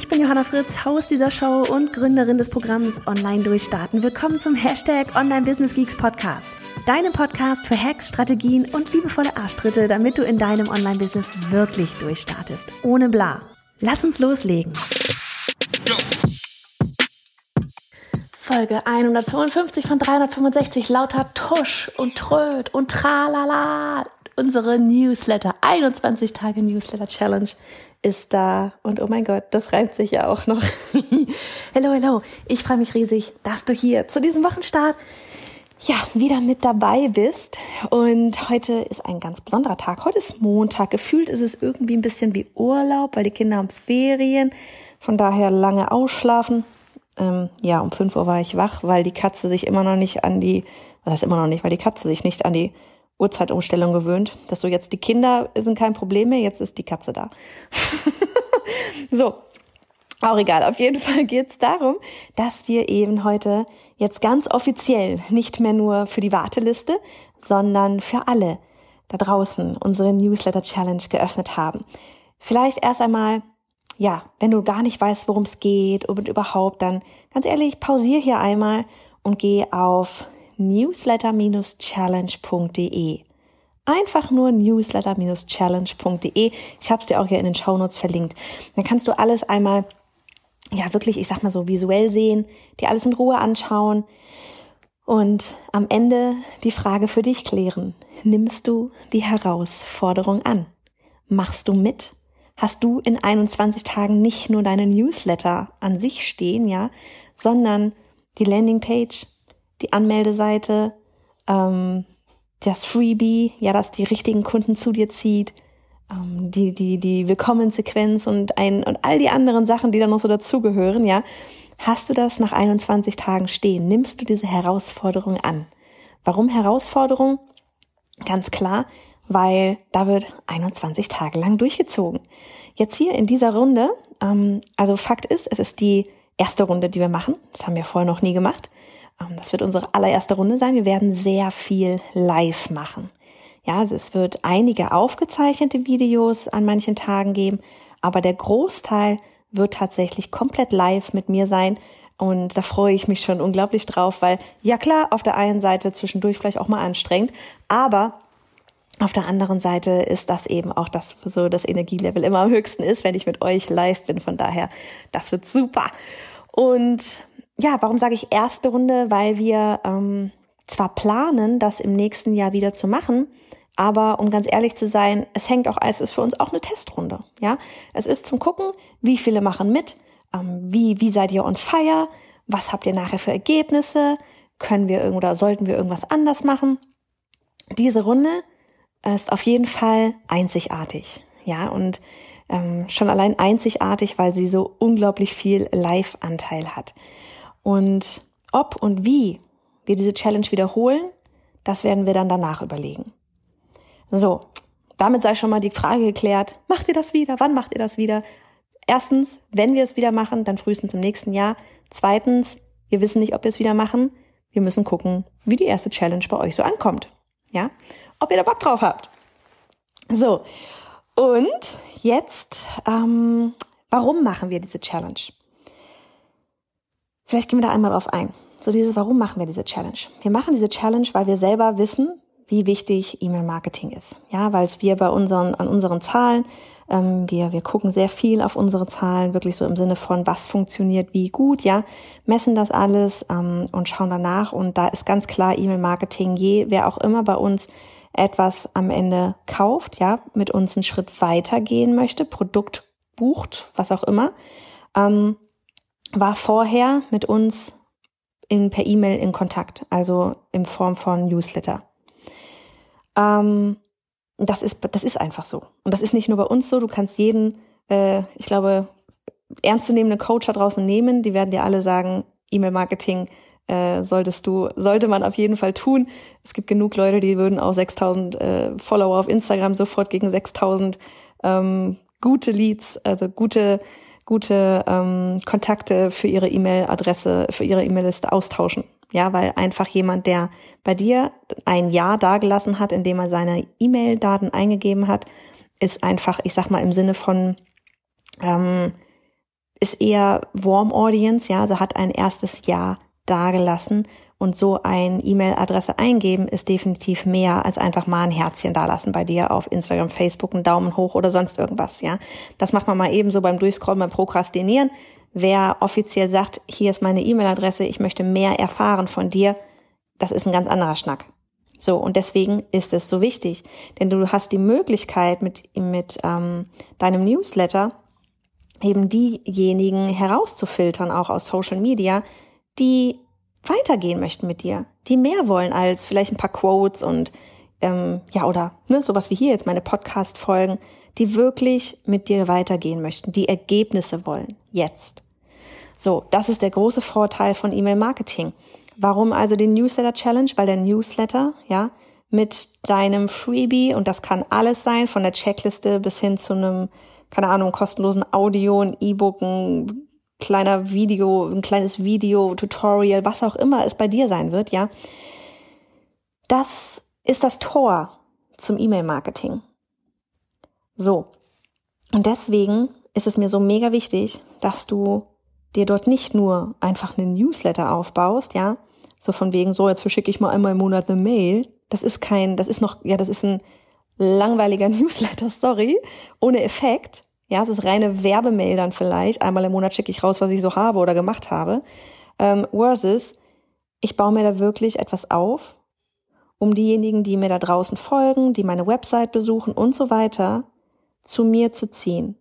Ich bin Johanna Fritz, Haus dieser Show und Gründerin des Programms Online Durchstarten. Willkommen zum Hashtag Online Business Geeks Podcast. Deinem Podcast für Hacks, Strategien und liebevolle Arschtritte, damit du in deinem Online-Business wirklich durchstartest. Ohne bla. Lass uns loslegen. Folge 155 von 365 lauter Tusch und Tröd und Tralala. Unsere Newsletter, 21 Tage Newsletter Challenge ist da. Und oh mein Gott, das reimt sich ja auch noch. hello, hello. Ich freue mich riesig, dass du hier zu diesem Wochenstart ja, wieder mit dabei bist. Und heute ist ein ganz besonderer Tag. Heute ist Montag. Gefühlt ist es irgendwie ein bisschen wie Urlaub, weil die Kinder haben Ferien. Von daher lange ausschlafen. Ähm, ja, um 5 Uhr war ich wach, weil die Katze sich immer noch nicht an die, was heißt immer noch nicht, weil die Katze sich nicht an die Uhrzeitumstellung gewöhnt, dass so jetzt die Kinder sind kein Problem mehr, jetzt ist die Katze da. so, auch egal. Auf jeden Fall geht es darum, dass wir eben heute jetzt ganz offiziell nicht mehr nur für die Warteliste, sondern für alle da draußen unsere Newsletter Challenge geöffnet haben. Vielleicht erst einmal, ja, wenn du gar nicht weißt, worum es geht und überhaupt, dann ganz ehrlich, pausier hier einmal und geh auf newsletter-challenge.de. Einfach nur newsletter-challenge.de. Ich habe es dir auch hier in den Shownotes verlinkt. Dann kannst du alles einmal, ja wirklich, ich sag mal so visuell sehen, dir alles in Ruhe anschauen und am Ende die Frage für dich klären. Nimmst du die Herausforderung an? Machst du mit? Hast du in 21 Tagen nicht nur deine Newsletter an sich stehen, ja, sondern die Landingpage, die Anmeldeseite, ähm, das Freebie, ja, dass die richtigen Kunden zu dir zieht, ähm, die, die, die Willkommensequenz und ein, und all die anderen Sachen, die da noch so dazugehören, ja. Hast du das nach 21 Tagen stehen? Nimmst du diese Herausforderung an? Warum Herausforderung? Ganz klar, weil da wird 21 Tage lang durchgezogen. Jetzt hier in dieser Runde, ähm, also Fakt ist, es ist die erste Runde, die wir machen. Das haben wir vorher noch nie gemacht. Ähm, das wird unsere allererste Runde sein. Wir werden sehr viel live machen. Ja, also es wird einige aufgezeichnete Videos an manchen Tagen geben, aber der Großteil wird tatsächlich komplett live mit mir sein. Und da freue ich mich schon unglaublich drauf, weil ja klar, auf der einen Seite zwischendurch vielleicht auch mal anstrengend, aber auf der anderen Seite ist das eben auch das, so das Energielevel immer am höchsten ist, wenn ich mit euch live bin. Von daher, das wird super. Und ja, warum sage ich erste Runde? Weil wir ähm, zwar planen, das im nächsten Jahr wieder zu machen, aber um ganz ehrlich zu sein, es hängt auch, es ist für uns auch eine Testrunde. Ja, es ist zum gucken, wie viele machen mit, ähm, wie wie seid ihr on fire, was habt ihr nachher für Ergebnisse, können wir oder sollten wir irgendwas anders machen? Diese Runde ist auf jeden Fall einzigartig. Ja, und ähm, schon allein einzigartig, weil sie so unglaublich viel Live-Anteil hat. Und ob und wie wir diese Challenge wiederholen, das werden wir dann danach überlegen. So, damit sei schon mal die Frage geklärt, macht ihr das wieder? Wann macht ihr das wieder? Erstens, wenn wir es wieder machen, dann frühestens im nächsten Jahr. Zweitens, wir wissen nicht, ob wir es wieder machen. Wir müssen gucken, wie die erste Challenge bei euch so ankommt. Ja, ob ihr da Bock drauf habt. So, und jetzt, ähm, warum machen wir diese Challenge? Vielleicht gehen wir da einmal drauf ein. So dieses, warum machen wir diese Challenge? Wir machen diese Challenge, weil wir selber wissen, wie wichtig E-Mail-Marketing ist. Ja, weil es wir bei unseren, an unseren Zahlen, ähm, wir, wir gucken sehr viel auf unsere Zahlen, wirklich so im Sinne von, was funktioniert wie gut, ja, messen das alles ähm, und schauen danach. Und da ist ganz klar E-Mail-Marketing, je, wer auch immer bei uns etwas am Ende kauft, ja, mit uns einen Schritt weitergehen möchte, Produkt bucht, was auch immer, ähm, war vorher mit uns in, per E-Mail in Kontakt, also in Form von Newsletter. Ähm, das ist, das ist einfach so. Und das ist nicht nur bei uns so. Du kannst jeden, äh, ich glaube, ernstzunehmende Coach da draußen nehmen. Die werden dir alle sagen, E-Mail-Marketing äh, solltest du, sollte man auf jeden Fall tun. Es gibt genug Leute, die würden auch 6000 äh, Follower auf Instagram sofort gegen 6000 ähm, gute Leads, also gute, gute ähm, Kontakte für ihre E-Mail-Adresse, für ihre E-Mail-Liste austauschen. Ja, weil einfach jemand, der bei dir ein Ja dagelassen hat, indem er seine E-Mail-Daten eingegeben hat, ist einfach, ich sag mal im Sinne von, ähm, ist eher Warm Audience, ja, also hat ein erstes Ja dagelassen und so ein E-Mail-Adresse eingeben ist definitiv mehr als einfach mal ein Herzchen dalassen bei dir auf Instagram, Facebook, einen Daumen hoch oder sonst irgendwas, ja. Das macht man mal ebenso beim Durchscrollen, beim Prokrastinieren. Wer offiziell sagt, hier ist meine E-Mail-Adresse, ich möchte mehr erfahren von dir, das ist ein ganz anderer Schnack. So, und deswegen ist es so wichtig, denn du hast die Möglichkeit mit, mit ähm, deinem Newsletter eben diejenigen herauszufiltern, auch aus Social Media, die weitergehen möchten mit dir, die mehr wollen als vielleicht ein paar Quotes und ähm, ja, oder ne, sowas wie hier jetzt meine Podcast-Folgen, die wirklich mit dir weitergehen möchten, die Ergebnisse wollen, jetzt. So, das ist der große Vorteil von E-Mail-Marketing. Warum also den Newsletter Challenge? Weil der Newsletter, ja, mit deinem Freebie, und das kann alles sein, von der Checkliste bis hin zu einem, keine Ahnung, kostenlosen Audio, ein E-Book, ein kleiner Video, ein kleines Video, Tutorial, was auch immer es bei dir sein wird, ja. Das ist das Tor zum E-Mail-Marketing. So. Und deswegen ist es mir so mega wichtig, dass du dir dort nicht nur einfach einen Newsletter aufbaust, ja, so von wegen so, jetzt verschicke ich mal einmal im Monat eine Mail. Das ist kein, das ist noch, ja, das ist ein langweiliger Newsletter, sorry, ohne Effekt. Ja, es ist reine Werbemail dann vielleicht. Einmal im Monat schicke ich raus, was ich so habe oder gemacht habe. Ähm, versus, ich baue mir da wirklich etwas auf, um diejenigen, die mir da draußen folgen, die meine Website besuchen und so weiter, zu mir zu ziehen.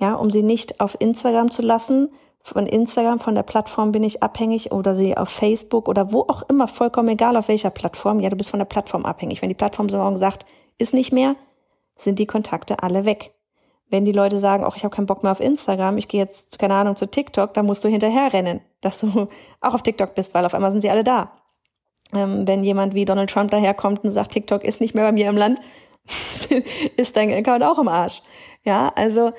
Ja, um sie nicht auf Instagram zu lassen. Von Instagram, von der Plattform bin ich abhängig oder sie auf Facebook oder wo auch immer, vollkommen egal auf welcher Plattform. Ja, du bist von der Plattform abhängig. Wenn die Plattform so morgen sagt, ist nicht mehr, sind die Kontakte alle weg wenn die Leute sagen, auch ich habe keinen Bock mehr auf Instagram, ich gehe jetzt, keine Ahnung, zu TikTok, dann musst du hinterher rennen, dass du auch auf TikTok bist, weil auf einmal sind sie alle da. Ähm, wenn jemand wie Donald Trump daherkommt und sagt, TikTok ist nicht mehr bei mir im Land, ist dein Account auch im Arsch. Ja, also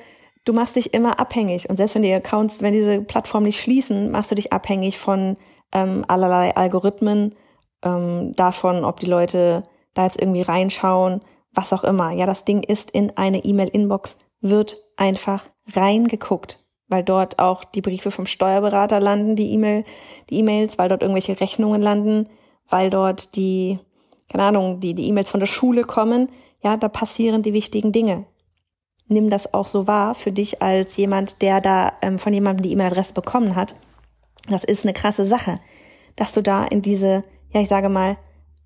du machst dich immer abhängig. Und selbst wenn die Accounts, wenn diese Plattformen nicht schließen, machst du dich abhängig von ähm, allerlei Algorithmen, ähm, davon, ob die Leute da jetzt irgendwie reinschauen, was auch immer. Ja, das Ding ist in eine E-Mail-Inbox wird einfach reingeguckt, weil dort auch die Briefe vom Steuerberater landen, die E-Mail, die E-Mails, weil dort irgendwelche Rechnungen landen, weil dort die, keine Ahnung, die, die E-Mails von der Schule kommen. Ja, da passieren die wichtigen Dinge. Nimm das auch so wahr für dich als jemand, der da ähm, von jemandem die E-Mail-Adresse bekommen hat. Das ist eine krasse Sache, dass du da in diese, ja, ich sage mal,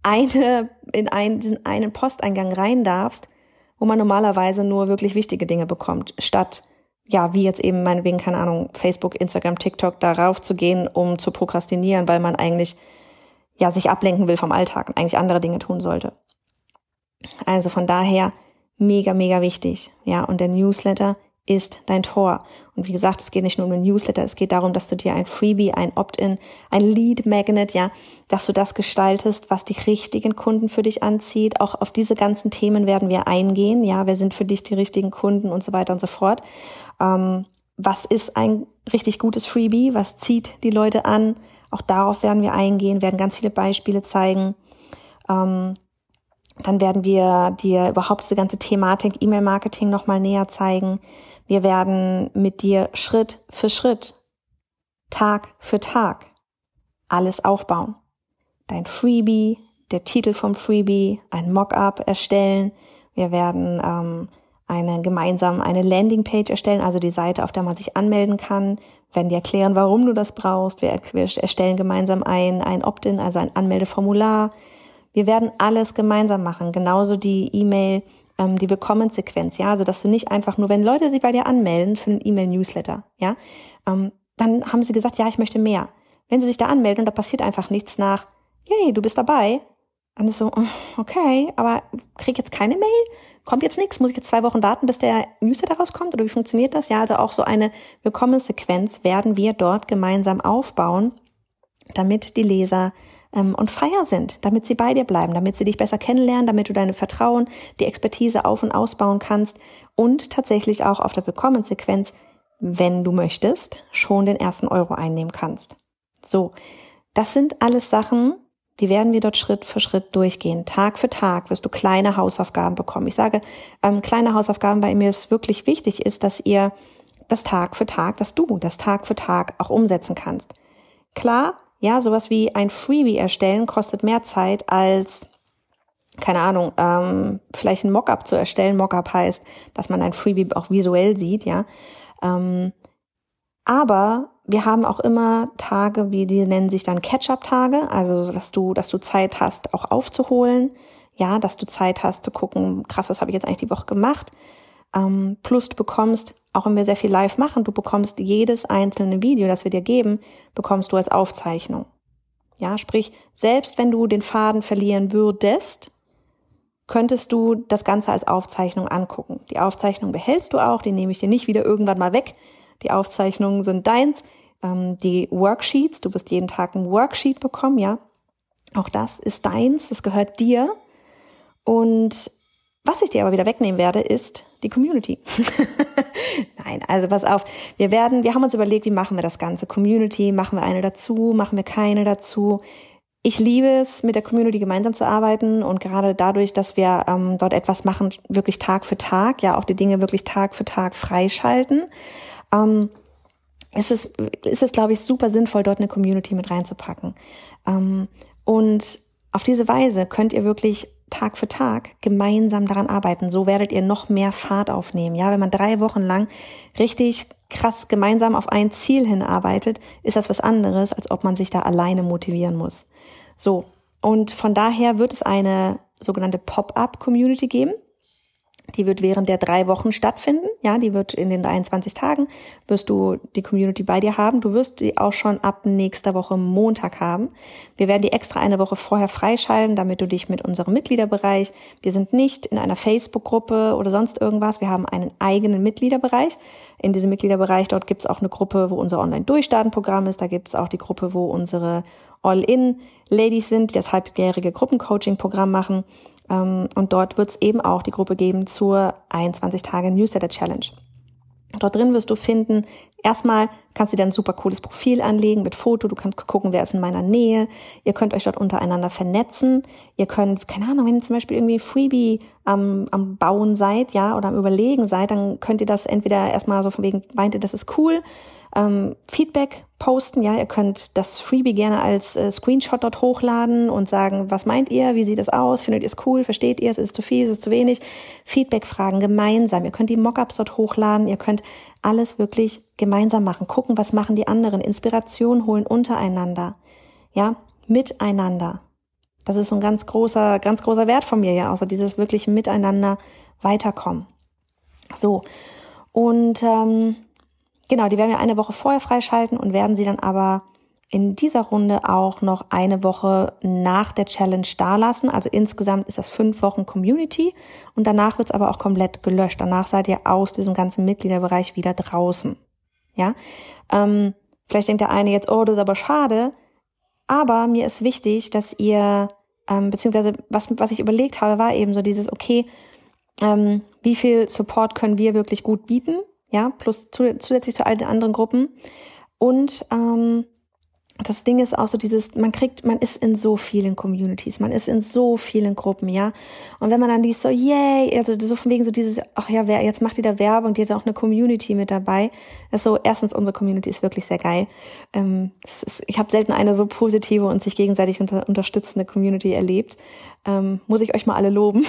eine, in einen, diesen einen Posteingang rein darfst wo man normalerweise nur wirklich wichtige Dinge bekommt, statt ja, wie jetzt eben meinetwegen, keine Ahnung, Facebook, Instagram, TikTok, darauf zu gehen, um zu prokrastinieren, weil man eigentlich ja sich ablenken will vom Alltag und eigentlich andere Dinge tun sollte. Also von daher mega, mega wichtig. Ja, und der Newsletter ist dein Tor. Und wie gesagt, es geht nicht nur um den Newsletter, es geht darum, dass du dir ein Freebie, ein Opt-in, ein Lead Magnet, ja, dass du das gestaltest, was die richtigen Kunden für dich anzieht. Auch auf diese ganzen Themen werden wir eingehen. Ja, wer sind für dich die richtigen Kunden und so weiter und so fort. Ähm, was ist ein richtig gutes Freebie? Was zieht die Leute an? Auch darauf werden wir eingehen, werden ganz viele Beispiele zeigen. Ähm, dann werden wir dir überhaupt diese ganze Thematik E-Mail-Marketing nochmal näher zeigen. Wir werden mit dir Schritt für Schritt, Tag für Tag alles aufbauen. Dein Freebie, der Titel vom Freebie, ein Mockup erstellen. Wir werden ähm, eine gemeinsam eine Landingpage erstellen, also die Seite, auf der man sich anmelden kann. Wir werden dir erklären, warum du das brauchst. Wir, erstellen gemeinsam ein, ein Opt-in, also ein Anmeldeformular. Wir werden alles gemeinsam machen, genauso die E-Mail ähm, die Willkommenssequenz, ja, also dass du nicht einfach nur, wenn Leute sich bei dir anmelden für einen E-Mail-Newsletter, ja, ähm, dann haben sie gesagt, ja, ich möchte mehr. Wenn sie sich da anmelden und da passiert einfach nichts nach, yay, du bist dabei, dann ist so, okay, aber krieg jetzt keine Mail, kommt jetzt nichts, muss ich jetzt zwei Wochen warten, bis der Newsletter rauskommt? Oder wie funktioniert das? Ja, also auch so eine Willkommenssequenz werden wir dort gemeinsam aufbauen damit die Leser ähm, und Feier sind, damit sie bei dir bleiben, damit sie dich besser kennenlernen, damit du deine Vertrauen, die Expertise auf und ausbauen kannst und tatsächlich auch auf der Willkommenssequenz, wenn du möchtest, schon den ersten Euro einnehmen kannst. So, das sind alles Sachen, die werden wir dort Schritt für Schritt durchgehen. Tag für Tag wirst du kleine Hausaufgaben bekommen. Ich sage ähm, kleine Hausaufgaben, weil mir es wirklich wichtig ist, dass ihr das Tag für Tag, dass du das Tag für Tag auch umsetzen kannst. Klar, ja, sowas wie ein Freebie erstellen kostet mehr Zeit als keine Ahnung, ähm, vielleicht ein Mockup zu erstellen. Mockup heißt, dass man ein Freebie auch visuell sieht, ja. Ähm, aber wir haben auch immer Tage, wie die nennen sich dann Catch-up-Tage, also dass du, dass du Zeit hast, auch aufzuholen, ja, dass du Zeit hast zu gucken, krass, was habe ich jetzt eigentlich die Woche gemacht. Ähm, plus du bekommst, auch wenn wir sehr viel live machen, du bekommst jedes einzelne Video, das wir dir geben, bekommst du als Aufzeichnung. Ja, sprich, selbst wenn du den Faden verlieren würdest, könntest du das Ganze als Aufzeichnung angucken. Die Aufzeichnung behältst du auch, die nehme ich dir nicht wieder irgendwann mal weg. Die Aufzeichnungen sind deins. Ähm, die Worksheets, du wirst jeden Tag ein Worksheet bekommen, ja. Auch das ist deins, das gehört dir. Und was ich dir aber wieder wegnehmen werde, ist die Community. Nein, also pass auf. Wir werden, wir haben uns überlegt, wie machen wir das Ganze? Community, machen wir eine dazu, machen wir keine dazu? Ich liebe es, mit der Community gemeinsam zu arbeiten und gerade dadurch, dass wir ähm, dort etwas machen, wirklich Tag für Tag, ja auch die Dinge wirklich Tag für Tag freischalten, ähm, ist es, ist es, glaube ich, super sinnvoll, dort eine Community mit reinzupacken. Ähm, und auf diese Weise könnt ihr wirklich Tag für Tag gemeinsam daran arbeiten. So werdet ihr noch mehr Fahrt aufnehmen. Ja, wenn man drei Wochen lang richtig krass gemeinsam auf ein Ziel hinarbeitet, ist das was anderes, als ob man sich da alleine motivieren muss. So, und von daher wird es eine sogenannte Pop-up-Community geben. Die wird während der drei Wochen stattfinden. Ja, die wird in den 23 Tagen wirst du die Community bei dir haben. Du wirst die auch schon ab nächster Woche Montag haben. Wir werden die extra eine Woche vorher freischalten, damit du dich mit unserem Mitgliederbereich, wir sind nicht in einer Facebook-Gruppe oder sonst irgendwas. Wir haben einen eigenen Mitgliederbereich. In diesem Mitgliederbereich, dort gibt es auch eine Gruppe, wo unser Online-Durchstarten-Programm ist. Da gibt es auch die Gruppe, wo unsere All-In-Ladies sind, die das halbjährige Gruppencoaching-Programm machen. Ähm, und dort wird es eben auch die Gruppe geben zur 21 Tage Newsletter Challenge. Dort drin wirst du finden, erstmal kannst du dir ein super cooles Profil anlegen mit Foto, du kannst gucken, wer ist in meiner Nähe, ihr könnt euch dort untereinander vernetzen, ihr könnt, keine Ahnung, wenn ihr zum Beispiel irgendwie Freebie am, am Bauen seid, ja, oder am Überlegen seid, dann könnt ihr das entweder erstmal so von wegen, meint ihr, das ist cool, ähm, Feedback posten. Ja, ihr könnt das Freebie gerne als äh, Screenshot dort hochladen und sagen, was meint ihr? Wie sieht es aus? Findet ihr es cool? Versteht ihr es? Ist es zu viel? Ist es zu wenig? Feedback fragen gemeinsam. Ihr könnt die Mockups dort hochladen. Ihr könnt alles wirklich gemeinsam machen. Gucken, was machen die anderen. Inspiration holen untereinander. Ja, miteinander. Das ist so ein ganz großer, ganz großer Wert von mir ja, außer dieses wirklich miteinander weiterkommen. So. Und ähm, Genau, die werden wir eine Woche vorher freischalten und werden sie dann aber in dieser Runde auch noch eine Woche nach der Challenge dalassen. Also insgesamt ist das fünf Wochen Community und danach wird es aber auch komplett gelöscht. Danach seid ihr aus diesem ganzen Mitgliederbereich wieder draußen. Ja, ähm, vielleicht denkt der eine jetzt, oh, das ist aber schade. Aber mir ist wichtig, dass ihr, ähm, beziehungsweise was, was ich überlegt habe, war eben so dieses, okay, ähm, wie viel Support können wir wirklich gut bieten? Ja, plus zu, zusätzlich zu all den anderen Gruppen. Und ähm, das Ding ist auch so dieses, man kriegt, man ist in so vielen Communities, man ist in so vielen Gruppen, ja. Und wenn man dann liest so, yay, also so von wegen so dieses, ach ja, wer, jetzt macht die da Werbung, die hat auch eine Community mit dabei. Das ist so, erstens, unsere Community ist wirklich sehr geil. Ähm, ist, ich habe selten eine so positive und sich gegenseitig unter, unterstützende Community erlebt. Ähm, muss ich euch mal alle loben.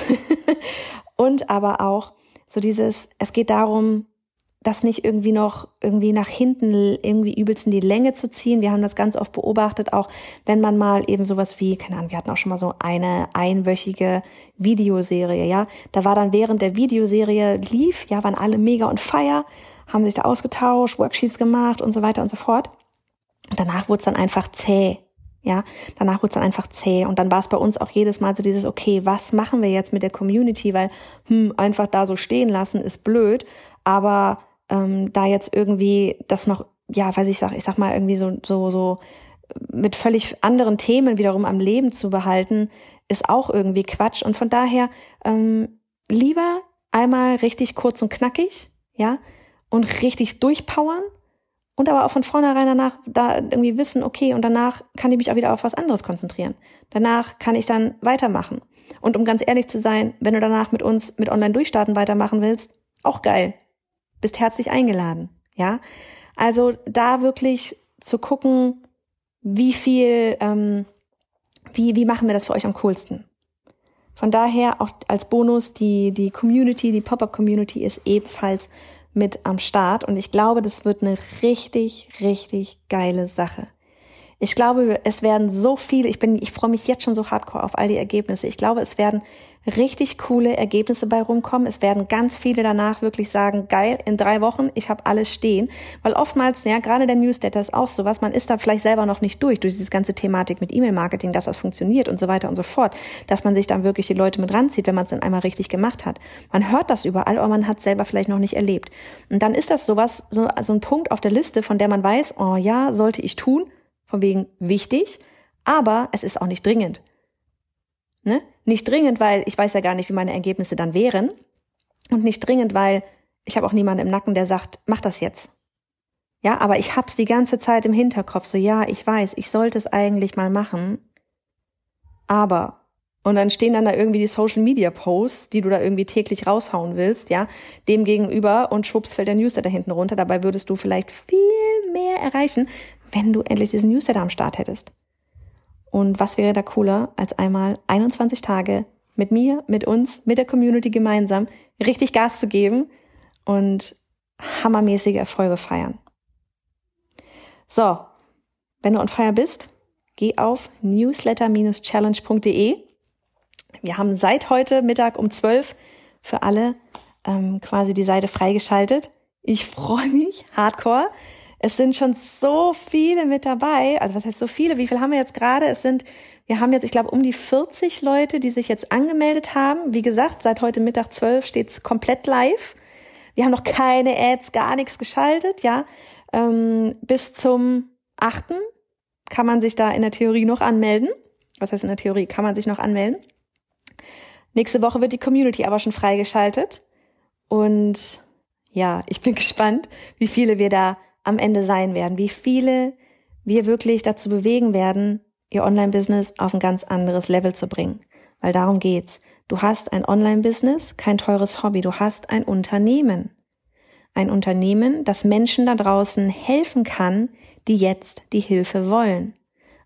und aber auch so dieses, es geht darum, das nicht irgendwie noch irgendwie nach hinten irgendwie übelst in die Länge zu ziehen. Wir haben das ganz oft beobachtet, auch wenn man mal eben sowas wie, keine Ahnung, wir hatten auch schon mal so eine einwöchige Videoserie, ja. Da war dann während der Videoserie lief, ja, waren alle mega on fire, haben sich da ausgetauscht, Worksheets gemacht und so weiter und so fort. Und danach wurde es dann einfach zäh. Ja, danach wurde es dann einfach zäh und dann war es bei uns auch jedes Mal so dieses, okay, was machen wir jetzt mit der Community, weil hm, einfach da so stehen lassen ist blöd, aber ähm, da jetzt irgendwie das noch, ja, weiß ich sag, ich sag mal irgendwie so, so, so mit völlig anderen Themen wiederum am Leben zu behalten, ist auch irgendwie Quatsch. Und von daher ähm, lieber einmal richtig kurz und knackig, ja, und richtig durchpowern und aber auch von vornherein danach da irgendwie wissen, okay, und danach kann ich mich auch wieder auf was anderes konzentrieren. Danach kann ich dann weitermachen. Und um ganz ehrlich zu sein, wenn du danach mit uns mit Online-Durchstarten weitermachen willst, auch geil. Bist herzlich eingeladen, ja. Also da wirklich zu gucken, wie viel, ähm, wie, wie machen wir das für euch am coolsten? Von daher auch als Bonus die, die Community, die Pop-Up-Community ist ebenfalls mit am Start und ich glaube, das wird eine richtig, richtig geile Sache. Ich glaube, es werden so viele, ich bin, ich freue mich jetzt schon so hardcore auf all die Ergebnisse. Ich glaube, es werden richtig coole Ergebnisse bei rumkommen. Es werden ganz viele danach wirklich sagen, geil, in drei Wochen, ich habe alles stehen. Weil oftmals, ja, gerade der Newsletter ist auch sowas, man ist da vielleicht selber noch nicht durch, durch diese ganze Thematik mit E-Mail-Marketing, dass das funktioniert und so weiter und so fort, dass man sich dann wirklich die Leute mit ranzieht, wenn man es dann einmal richtig gemacht hat. Man hört das überall, aber man hat es selber vielleicht noch nicht erlebt. Und dann ist das sowas, so, so ein Punkt auf der Liste, von der man weiß, oh ja, sollte ich tun, von wegen wichtig, aber es ist auch nicht dringend. Ne? Nicht dringend, weil ich weiß ja gar nicht, wie meine Ergebnisse dann wären. Und nicht dringend, weil ich habe auch niemanden im Nacken, der sagt, mach das jetzt. Ja, aber ich hab's die ganze Zeit im Hinterkopf, so ja, ich weiß, ich sollte es eigentlich mal machen. Aber und dann stehen dann da irgendwie die Social Media Posts, die du da irgendwie täglich raushauen willst, ja, dem gegenüber und schwupps fällt der Newsletter hinten runter. Dabei würdest du vielleicht viel mehr erreichen, wenn du endlich diesen Newsletter am Start hättest. Und was wäre da cooler, als einmal 21 Tage mit mir, mit uns, mit der Community gemeinsam richtig Gas zu geben und hammermäßige Erfolge feiern. So, wenn du on fire bist, geh auf newsletter-challenge.de. Wir haben seit heute Mittag um 12 für alle ähm, quasi die Seite freigeschaltet. Ich freue mich hardcore. Es sind schon so viele mit dabei. Also was heißt so viele? Wie viel haben wir jetzt gerade? Es sind, wir haben jetzt, ich glaube, um die 40 Leute, die sich jetzt angemeldet haben. Wie gesagt, seit heute Mittag 12 steht's komplett live. Wir haben noch keine Ads, gar nichts geschaltet, ja. Ähm, bis zum 8. kann man sich da in der Theorie noch anmelden. Was heißt in der Theorie? Kann man sich noch anmelden. Nächste Woche wird die Community aber schon freigeschaltet. Und ja, ich bin gespannt, wie viele wir da am Ende sein werden, wie viele wir wirklich dazu bewegen werden, ihr Online-Business auf ein ganz anderes Level zu bringen. Weil darum geht's. Du hast ein Online-Business, kein teures Hobby, du hast ein Unternehmen. Ein Unternehmen, das Menschen da draußen helfen kann, die jetzt die Hilfe wollen.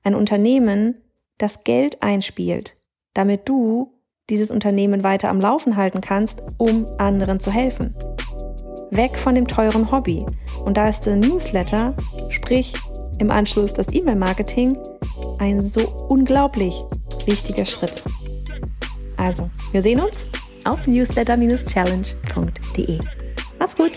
Ein Unternehmen, das Geld einspielt, damit du dieses Unternehmen weiter am Laufen halten kannst, um anderen zu helfen. Weg von dem teuren Hobby. Und da ist der Newsletter, sprich im Anschluss das E-Mail-Marketing, ein so unglaublich wichtiger Schritt. Also, wir sehen uns auf newsletter-challenge.de. Macht's gut!